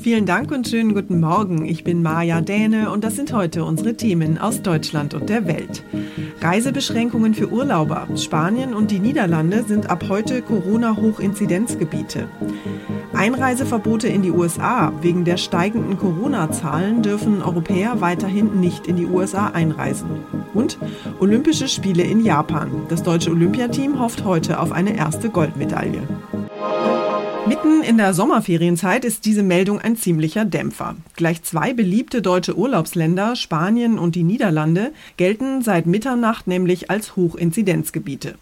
Vielen Dank und schönen guten Morgen. Ich bin Maja Däne und das sind heute unsere Themen aus Deutschland und der Welt. Reisebeschränkungen für Urlauber. Spanien und die Niederlande sind ab heute Corona-Hochinzidenzgebiete. Einreiseverbote in die USA. Wegen der steigenden Corona-Zahlen dürfen Europäer weiterhin nicht in die USA einreisen. Und Olympische Spiele in Japan. Das deutsche Olympiateam hofft heute auf eine erste Goldmedaille. Mitten in der Sommerferienzeit ist diese Meldung ein ziemlicher Dämpfer. Gleich zwei beliebte deutsche Urlaubsländer, Spanien und die Niederlande, gelten seit Mitternacht nämlich als Hochinzidenzgebiete.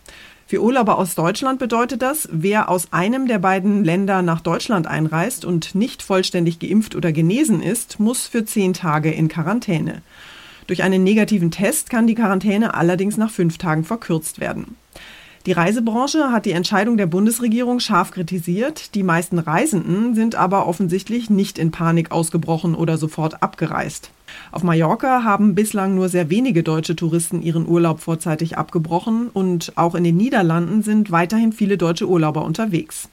Für Urlauber aus Deutschland bedeutet das, wer aus einem der beiden Länder nach Deutschland einreist und nicht vollständig geimpft oder genesen ist, muss für zehn Tage in Quarantäne. Durch einen negativen Test kann die Quarantäne allerdings nach fünf Tagen verkürzt werden. Die Reisebranche hat die Entscheidung der Bundesregierung scharf kritisiert. Die meisten Reisenden sind aber offensichtlich nicht in Panik ausgebrochen oder sofort abgereist. Auf Mallorca haben bislang nur sehr wenige deutsche Touristen ihren Urlaub vorzeitig abgebrochen und auch in den Niederlanden sind weiterhin viele deutsche Urlauber unterwegs.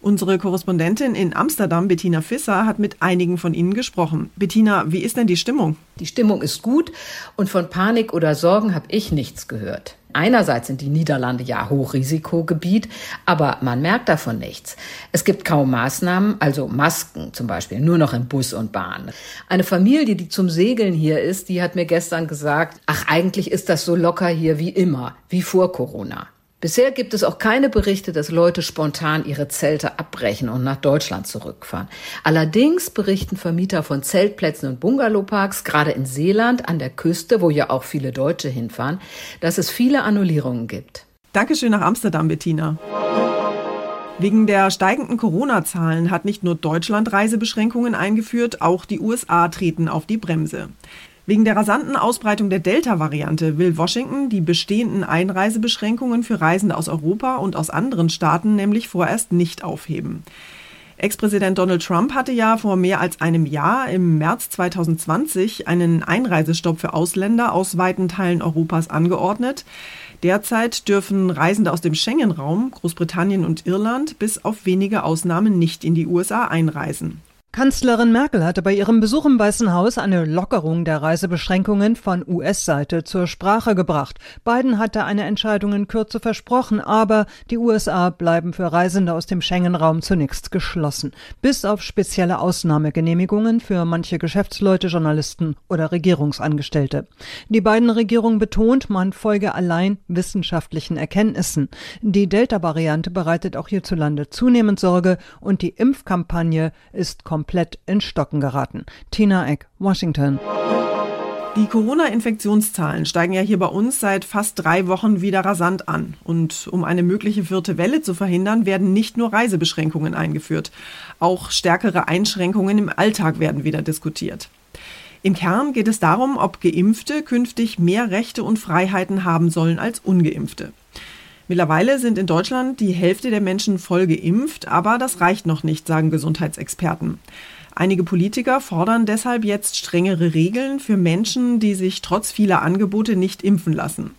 Unsere Korrespondentin in Amsterdam, Bettina Fisser, hat mit einigen von Ihnen gesprochen. Bettina, wie ist denn die Stimmung? Die Stimmung ist gut und von Panik oder Sorgen habe ich nichts gehört. Einerseits sind die Niederlande ja Hochrisikogebiet, aber man merkt davon nichts. Es gibt kaum Maßnahmen, also Masken zum Beispiel, nur noch im Bus und Bahn. Eine Familie, die zum Segeln hier ist, die hat mir gestern gesagt, ach eigentlich ist das so locker hier wie immer, wie vor Corona. Bisher gibt es auch keine Berichte, dass Leute spontan ihre Zelte abbrechen und nach Deutschland zurückfahren. Allerdings berichten Vermieter von Zeltplätzen und Bungalowparks, gerade in Seeland an der Küste, wo ja auch viele Deutsche hinfahren, dass es viele Annullierungen gibt. Dankeschön nach Amsterdam, Bettina. Wegen der steigenden Corona-Zahlen hat nicht nur Deutschland Reisebeschränkungen eingeführt, auch die USA treten auf die Bremse. Wegen der rasanten Ausbreitung der Delta-Variante will Washington die bestehenden Einreisebeschränkungen für Reisende aus Europa und aus anderen Staaten nämlich vorerst nicht aufheben. Ex-Präsident Donald Trump hatte ja vor mehr als einem Jahr im März 2020 einen Einreisestopp für Ausländer aus weiten Teilen Europas angeordnet. Derzeit dürfen Reisende aus dem Schengen-Raum, Großbritannien und Irland bis auf wenige Ausnahmen nicht in die USA einreisen. Kanzlerin Merkel hatte bei ihrem Besuch im Weißen Haus eine Lockerung der Reisebeschränkungen von US-Seite zur Sprache gebracht. Biden hatte eine Entscheidung in Kürze versprochen, aber die USA bleiben für Reisende aus dem Schengen-Raum zunächst geschlossen, bis auf spezielle Ausnahmegenehmigungen für manche Geschäftsleute, Journalisten oder Regierungsangestellte. Die beiden Regierung betont, man folge allein wissenschaftlichen Erkenntnissen. Die Delta-Variante bereitet auch hierzulande zunehmend Sorge und die Impfkampagne ist komplett komplett in Stocken geraten. Tina Eck, Washington. Die Corona-Infektionszahlen steigen ja hier bei uns seit fast drei Wochen wieder rasant an. Und um eine mögliche vierte Welle zu verhindern, werden nicht nur Reisebeschränkungen eingeführt. Auch stärkere Einschränkungen im Alltag werden wieder diskutiert. Im Kern geht es darum, ob Geimpfte künftig mehr Rechte und Freiheiten haben sollen als ungeimpfte. Mittlerweile sind in Deutschland die Hälfte der Menschen voll geimpft, aber das reicht noch nicht, sagen Gesundheitsexperten. Einige Politiker fordern deshalb jetzt strengere Regeln für Menschen, die sich trotz vieler Angebote nicht impfen lassen.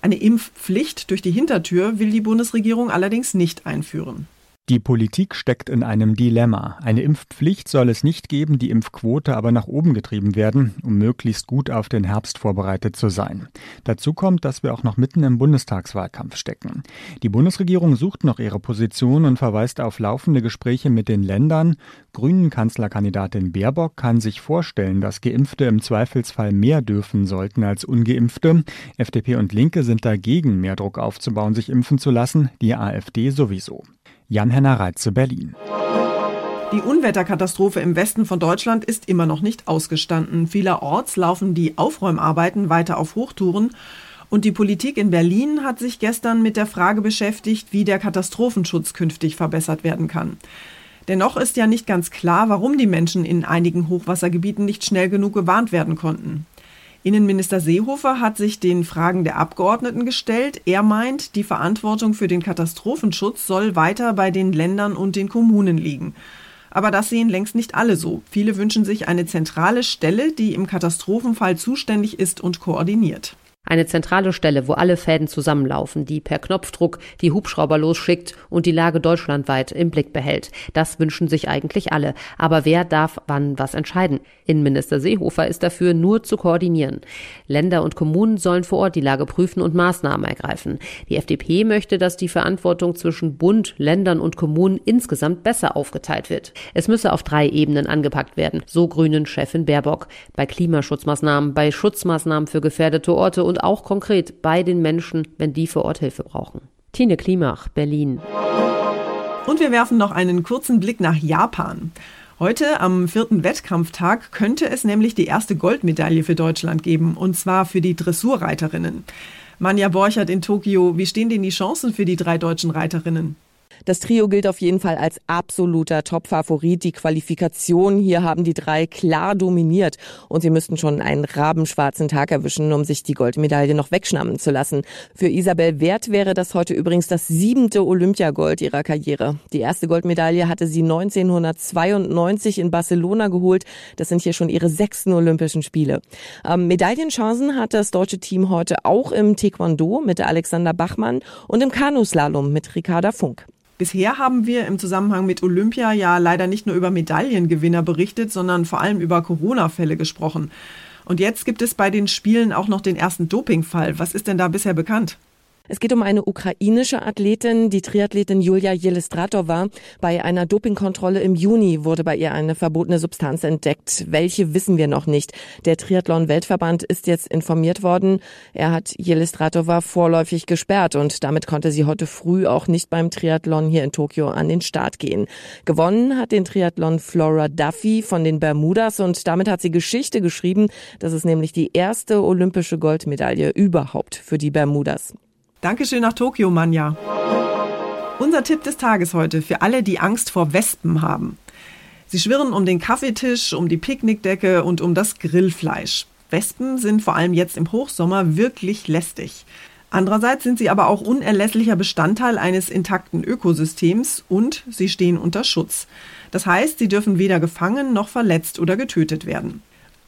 Eine Impfpflicht durch die Hintertür will die Bundesregierung allerdings nicht einführen. Die Politik steckt in einem Dilemma. Eine Impfpflicht soll es nicht geben, die Impfquote aber nach oben getrieben werden, um möglichst gut auf den Herbst vorbereitet zu sein. Dazu kommt, dass wir auch noch mitten im Bundestagswahlkampf stecken. Die Bundesregierung sucht noch ihre Position und verweist auf laufende Gespräche mit den Ländern. Grünen Kanzlerkandidatin Baerbock kann sich vorstellen, dass Geimpfte im Zweifelsfall mehr dürfen sollten als ungeimpfte. FDP und Linke sind dagegen, mehr Druck aufzubauen, sich impfen zu lassen, die AfD sowieso. Jan-Henner Reitze, Berlin. Die Unwetterkatastrophe im Westen von Deutschland ist immer noch nicht ausgestanden. Vielerorts laufen die Aufräumarbeiten weiter auf Hochtouren. Und die Politik in Berlin hat sich gestern mit der Frage beschäftigt, wie der Katastrophenschutz künftig verbessert werden kann. Dennoch ist ja nicht ganz klar, warum die Menschen in einigen Hochwassergebieten nicht schnell genug gewarnt werden konnten. Innenminister Seehofer hat sich den Fragen der Abgeordneten gestellt. Er meint, die Verantwortung für den Katastrophenschutz soll weiter bei den Ländern und den Kommunen liegen. Aber das sehen längst nicht alle so. Viele wünschen sich eine zentrale Stelle, die im Katastrophenfall zuständig ist und koordiniert. Eine zentrale Stelle, wo alle Fäden zusammenlaufen, die per Knopfdruck die Hubschrauber losschickt und die Lage deutschlandweit im Blick behält. Das wünschen sich eigentlich alle. Aber wer darf wann was entscheiden? Innenminister Seehofer ist dafür, nur zu koordinieren. Länder und Kommunen sollen vor Ort die Lage prüfen und Maßnahmen ergreifen. Die FDP möchte, dass die Verantwortung zwischen Bund, Ländern und Kommunen insgesamt besser aufgeteilt wird. Es müsse auf drei Ebenen angepackt werden, so Grünen Chefin Baerbock. Bei Klimaschutzmaßnahmen, bei Schutzmaßnahmen für gefährdete Orte und auch konkret bei den Menschen, wenn die vor Ort Hilfe brauchen. Tine Klimach, Berlin. Und wir werfen noch einen kurzen Blick nach Japan. Heute am vierten Wettkampftag könnte es nämlich die erste Goldmedaille für Deutschland geben, und zwar für die Dressurreiterinnen. Manja Borchert in Tokio, wie stehen denn die Chancen für die drei deutschen Reiterinnen? Das Trio gilt auf jeden Fall als absoluter Top-Favorit. Die Qualifikation hier haben die drei klar dominiert und sie müssten schon einen rabenschwarzen Tag erwischen, um sich die Goldmedaille noch wegschnappen zu lassen. Für Isabel Wert wäre das heute übrigens das siebente Olympiagold ihrer Karriere. Die erste Goldmedaille hatte sie 1992 in Barcelona geholt. Das sind hier schon ihre sechsten Olympischen Spiele. Ähm, Medaillenchancen hat das deutsche Team heute auch im Taekwondo mit Alexander Bachmann und im Kanuslalom mit Ricarda Funk. Bisher haben wir im Zusammenhang mit Olympia ja leider nicht nur über Medaillengewinner berichtet, sondern vor allem über Corona-Fälle gesprochen. Und jetzt gibt es bei den Spielen auch noch den ersten Dopingfall. Was ist denn da bisher bekannt? Es geht um eine ukrainische Athletin, die Triathletin Julia Jelistratova. Bei einer Dopingkontrolle im Juni wurde bei ihr eine verbotene Substanz entdeckt. Welche wissen wir noch nicht. Der Triathlon-Weltverband ist jetzt informiert worden. Er hat Jelistratova vorläufig gesperrt und damit konnte sie heute früh auch nicht beim Triathlon hier in Tokio an den Start gehen. Gewonnen hat den Triathlon Flora Duffy von den Bermudas und damit hat sie Geschichte geschrieben. Das ist nämlich die erste olympische Goldmedaille überhaupt für die Bermudas. Dankeschön nach Tokio, Manja. Unser Tipp des Tages heute für alle, die Angst vor Wespen haben. Sie schwirren um den Kaffeetisch, um die Picknickdecke und um das Grillfleisch. Wespen sind vor allem jetzt im Hochsommer wirklich lästig. Andererseits sind sie aber auch unerlässlicher Bestandteil eines intakten Ökosystems und sie stehen unter Schutz. Das heißt, sie dürfen weder gefangen noch verletzt oder getötet werden.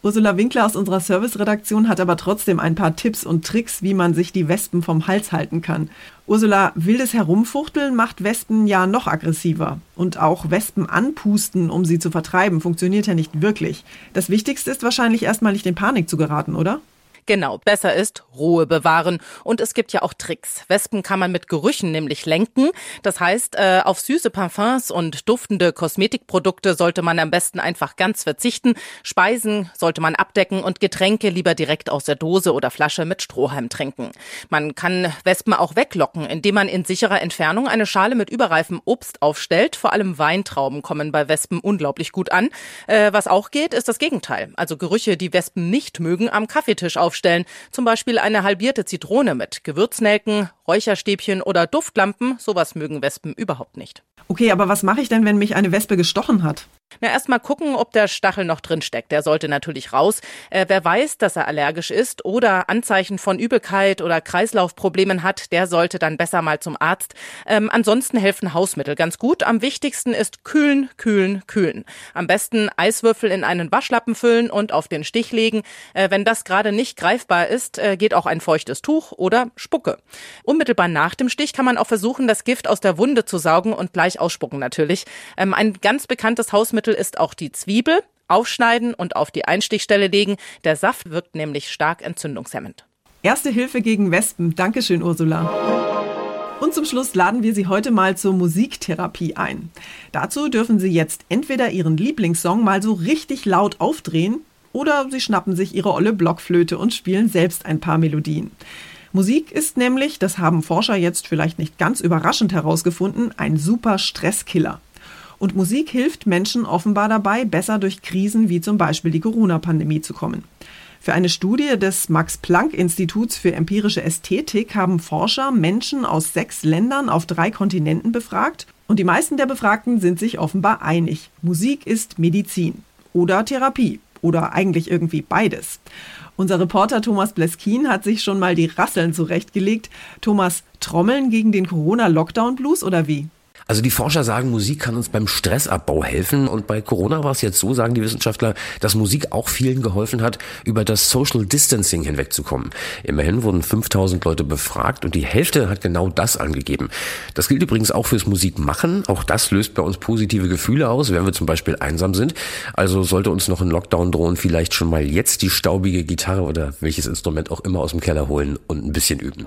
Ursula Winkler aus unserer Serviceredaktion hat aber trotzdem ein paar Tipps und Tricks, wie man sich die Wespen vom Hals halten kann. Ursula, wildes Herumfuchteln macht Wespen ja noch aggressiver. Und auch Wespen anpusten, um sie zu vertreiben, funktioniert ja nicht wirklich. Das Wichtigste ist wahrscheinlich erstmal nicht in Panik zu geraten, oder? Genau, besser ist Ruhe bewahren. Und es gibt ja auch Tricks. Wespen kann man mit Gerüchen nämlich lenken. Das heißt, äh, auf süße Parfums und duftende Kosmetikprodukte sollte man am besten einfach ganz verzichten. Speisen sollte man abdecken und Getränke lieber direkt aus der Dose oder Flasche mit Strohhalm trinken. Man kann Wespen auch weglocken, indem man in sicherer Entfernung eine Schale mit überreifem Obst aufstellt. Vor allem Weintrauben kommen bei Wespen unglaublich gut an. Äh, was auch geht, ist das Gegenteil. Also Gerüche, die Wespen nicht mögen, am Kaffeetisch auf aufstellen. Zum Beispiel eine halbierte Zitrone mit Gewürznelken, Räucherstäbchen oder Duftlampen. Sowas mögen Wespen überhaupt nicht. Okay, aber was mache ich denn, wenn mich eine Wespe gestochen hat? Na, erstmal gucken, ob der Stachel noch drin steckt. Der sollte natürlich raus. Äh, wer weiß, dass er allergisch ist oder Anzeichen von Übelkeit oder Kreislaufproblemen hat, der sollte dann besser mal zum Arzt. Ähm, ansonsten helfen Hausmittel ganz gut. Am wichtigsten ist kühlen, kühlen, kühlen. Am besten Eiswürfel in einen Waschlappen füllen und auf den Stich legen. Äh, wenn das gerade nicht greifbar ist, äh, geht auch ein feuchtes Tuch oder Spucke. Unmittelbar nach dem Stich kann man auch versuchen, das Gift aus der Wunde zu saugen und gleich ausspucken natürlich. Ähm, ein ganz bekanntes Hausmittel Hilfsmittel ist auch die Zwiebel. Aufschneiden und auf die Einstichstelle legen. Der Saft wirkt nämlich stark entzündungshemmend. Erste Hilfe gegen Wespen. Dankeschön, Ursula. Und zum Schluss laden wir Sie heute mal zur Musiktherapie ein. Dazu dürfen Sie jetzt entweder Ihren Lieblingssong mal so richtig laut aufdrehen oder Sie schnappen sich Ihre olle Blockflöte und spielen selbst ein paar Melodien. Musik ist nämlich, das haben Forscher jetzt vielleicht nicht ganz überraschend herausgefunden, ein super Stresskiller. Und Musik hilft Menschen offenbar dabei, besser durch Krisen wie zum Beispiel die Corona-Pandemie zu kommen. Für eine Studie des Max-Planck-Instituts für empirische Ästhetik haben Forscher Menschen aus sechs Ländern auf drei Kontinenten befragt und die meisten der Befragten sind sich offenbar einig. Musik ist Medizin oder Therapie oder eigentlich irgendwie beides. Unser Reporter Thomas Bleskin hat sich schon mal die Rasseln zurechtgelegt. Thomas, Trommeln gegen den Corona-Lockdown-Blues oder wie? Also die Forscher sagen, Musik kann uns beim Stressabbau helfen. Und bei Corona war es jetzt so, sagen die Wissenschaftler, dass Musik auch vielen geholfen hat, über das Social Distancing hinwegzukommen. Immerhin wurden 5000 Leute befragt und die Hälfte hat genau das angegeben. Das gilt übrigens auch fürs Musikmachen. Auch das löst bei uns positive Gefühle aus, wenn wir zum Beispiel einsam sind. Also sollte uns noch ein Lockdown drohen, vielleicht schon mal jetzt die staubige Gitarre oder welches Instrument auch immer aus dem Keller holen und ein bisschen üben.